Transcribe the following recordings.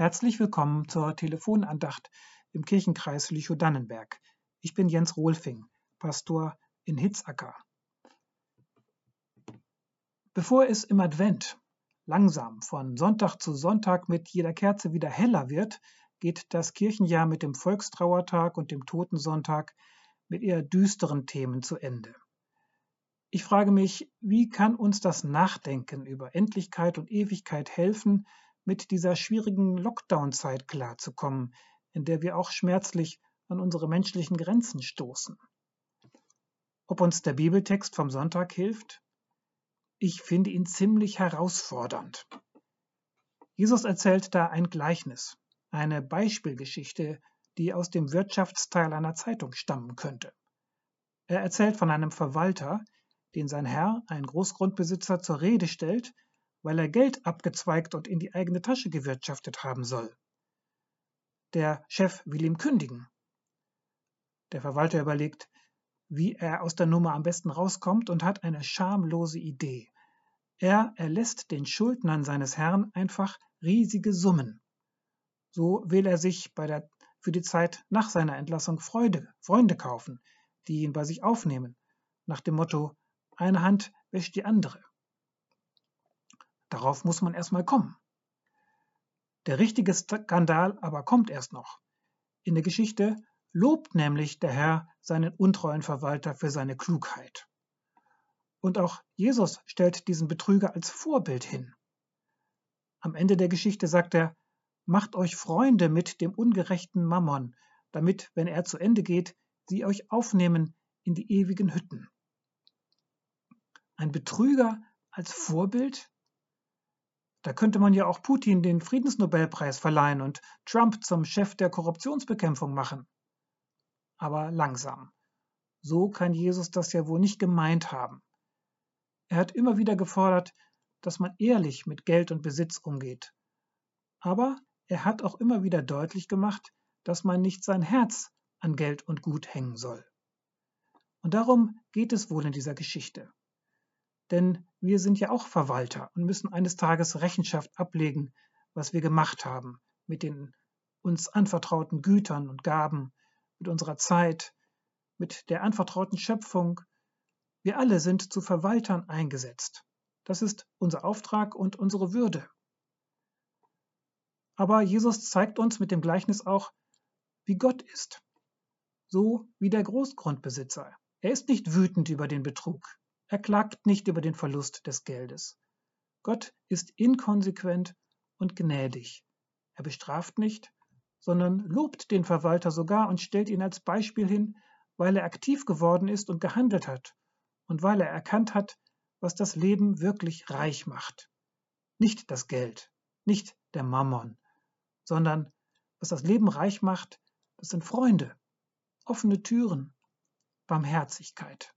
Herzlich willkommen zur Telefonandacht im Kirchenkreis Lüchow-Dannenberg. Ich bin Jens Rohlfing, Pastor in Hitzacker. Bevor es im Advent langsam von Sonntag zu Sonntag mit jeder Kerze wieder heller wird, geht das Kirchenjahr mit dem Volkstrauertag und dem Totensonntag mit eher düsteren Themen zu Ende. Ich frage mich, wie kann uns das Nachdenken über Endlichkeit und Ewigkeit helfen, mit dieser schwierigen Lockdown-Zeit klarzukommen, in der wir auch schmerzlich an unsere menschlichen Grenzen stoßen. Ob uns der Bibeltext vom Sonntag hilft? Ich finde ihn ziemlich herausfordernd. Jesus erzählt da ein Gleichnis, eine Beispielgeschichte, die aus dem Wirtschaftsteil einer Zeitung stammen könnte. Er erzählt von einem Verwalter, den sein Herr, ein Großgrundbesitzer, zur Rede stellt, weil er Geld abgezweigt und in die eigene Tasche gewirtschaftet haben soll. Der Chef will ihm kündigen. Der Verwalter überlegt, wie er aus der Nummer am besten rauskommt und hat eine schamlose Idee. Er erlässt den Schuldnern seines Herrn einfach riesige Summen. So will er sich der, für die Zeit nach seiner Entlassung Freude, Freunde kaufen, die ihn bei sich aufnehmen, nach dem Motto, eine Hand wäscht die andere. Darauf muss man erstmal kommen. Der richtige Skandal aber kommt erst noch. In der Geschichte lobt nämlich der Herr seinen untreuen Verwalter für seine Klugheit. Und auch Jesus stellt diesen Betrüger als Vorbild hin. Am Ende der Geschichte sagt er, macht euch Freunde mit dem ungerechten Mammon, damit, wenn er zu Ende geht, sie euch aufnehmen in die ewigen Hütten. Ein Betrüger als Vorbild? Da könnte man ja auch Putin den Friedensnobelpreis verleihen und Trump zum Chef der Korruptionsbekämpfung machen. Aber langsam. So kann Jesus das ja wohl nicht gemeint haben. Er hat immer wieder gefordert, dass man ehrlich mit Geld und Besitz umgeht. Aber er hat auch immer wieder deutlich gemacht, dass man nicht sein Herz an Geld und Gut hängen soll. Und darum geht es wohl in dieser Geschichte. Denn wir sind ja auch Verwalter und müssen eines Tages Rechenschaft ablegen, was wir gemacht haben mit den uns anvertrauten Gütern und Gaben, mit unserer Zeit, mit der anvertrauten Schöpfung. Wir alle sind zu Verwaltern eingesetzt. Das ist unser Auftrag und unsere Würde. Aber Jesus zeigt uns mit dem Gleichnis auch, wie Gott ist. So wie der Großgrundbesitzer. Er ist nicht wütend über den Betrug. Er klagt nicht über den Verlust des Geldes. Gott ist inkonsequent und gnädig. Er bestraft nicht, sondern lobt den Verwalter sogar und stellt ihn als Beispiel hin, weil er aktiv geworden ist und gehandelt hat und weil er erkannt hat, was das Leben wirklich reich macht. Nicht das Geld, nicht der Mammon, sondern was das Leben reich macht, das sind Freunde, offene Türen, Barmherzigkeit.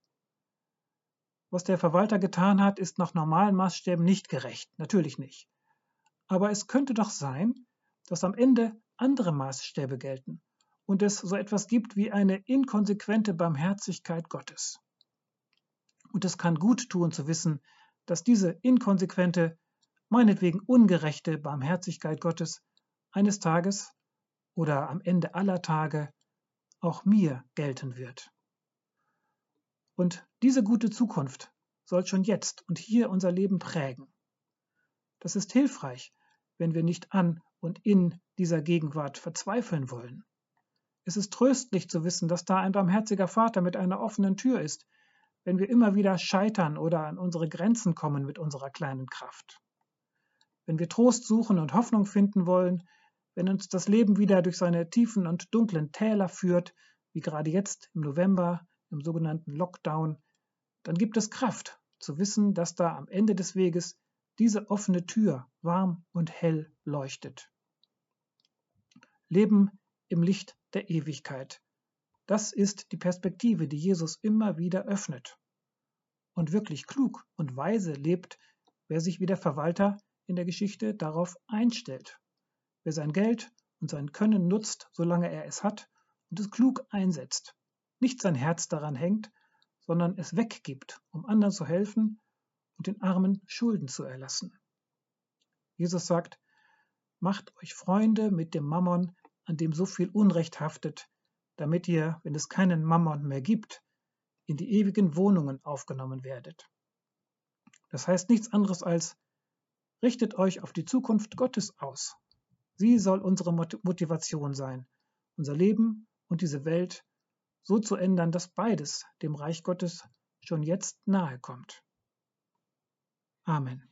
Was der Verwalter getan hat, ist nach normalen Maßstäben nicht gerecht, natürlich nicht. Aber es könnte doch sein, dass am Ende andere Maßstäbe gelten und es so etwas gibt wie eine inkonsequente Barmherzigkeit Gottes. Und es kann gut tun zu wissen, dass diese inkonsequente, meinetwegen ungerechte Barmherzigkeit Gottes eines Tages oder am Ende aller Tage auch mir gelten wird. Und diese gute Zukunft soll schon jetzt und hier unser Leben prägen. Das ist hilfreich, wenn wir nicht an und in dieser Gegenwart verzweifeln wollen. Es ist tröstlich zu wissen, dass da ein barmherziger Vater mit einer offenen Tür ist, wenn wir immer wieder scheitern oder an unsere Grenzen kommen mit unserer kleinen Kraft. Wenn wir Trost suchen und Hoffnung finden wollen, wenn uns das Leben wieder durch seine tiefen und dunklen Täler führt, wie gerade jetzt im November im sogenannten Lockdown, dann gibt es Kraft zu wissen, dass da am Ende des Weges diese offene Tür warm und hell leuchtet. Leben im Licht der Ewigkeit. Das ist die Perspektive, die Jesus immer wieder öffnet. Und wirklich klug und weise lebt, wer sich wie der Verwalter in der Geschichte darauf einstellt. Wer sein Geld und sein Können nutzt, solange er es hat, und es klug einsetzt nicht sein Herz daran hängt, sondern es weggibt, um anderen zu helfen und den Armen Schulden zu erlassen. Jesus sagt, macht euch Freunde mit dem Mammon, an dem so viel Unrecht haftet, damit ihr, wenn es keinen Mammon mehr gibt, in die ewigen Wohnungen aufgenommen werdet. Das heißt nichts anderes als, richtet euch auf die Zukunft Gottes aus. Sie soll unsere Motivation sein, unser Leben und diese Welt so zu ändern, dass beides dem Reich Gottes schon jetzt nahe kommt. Amen.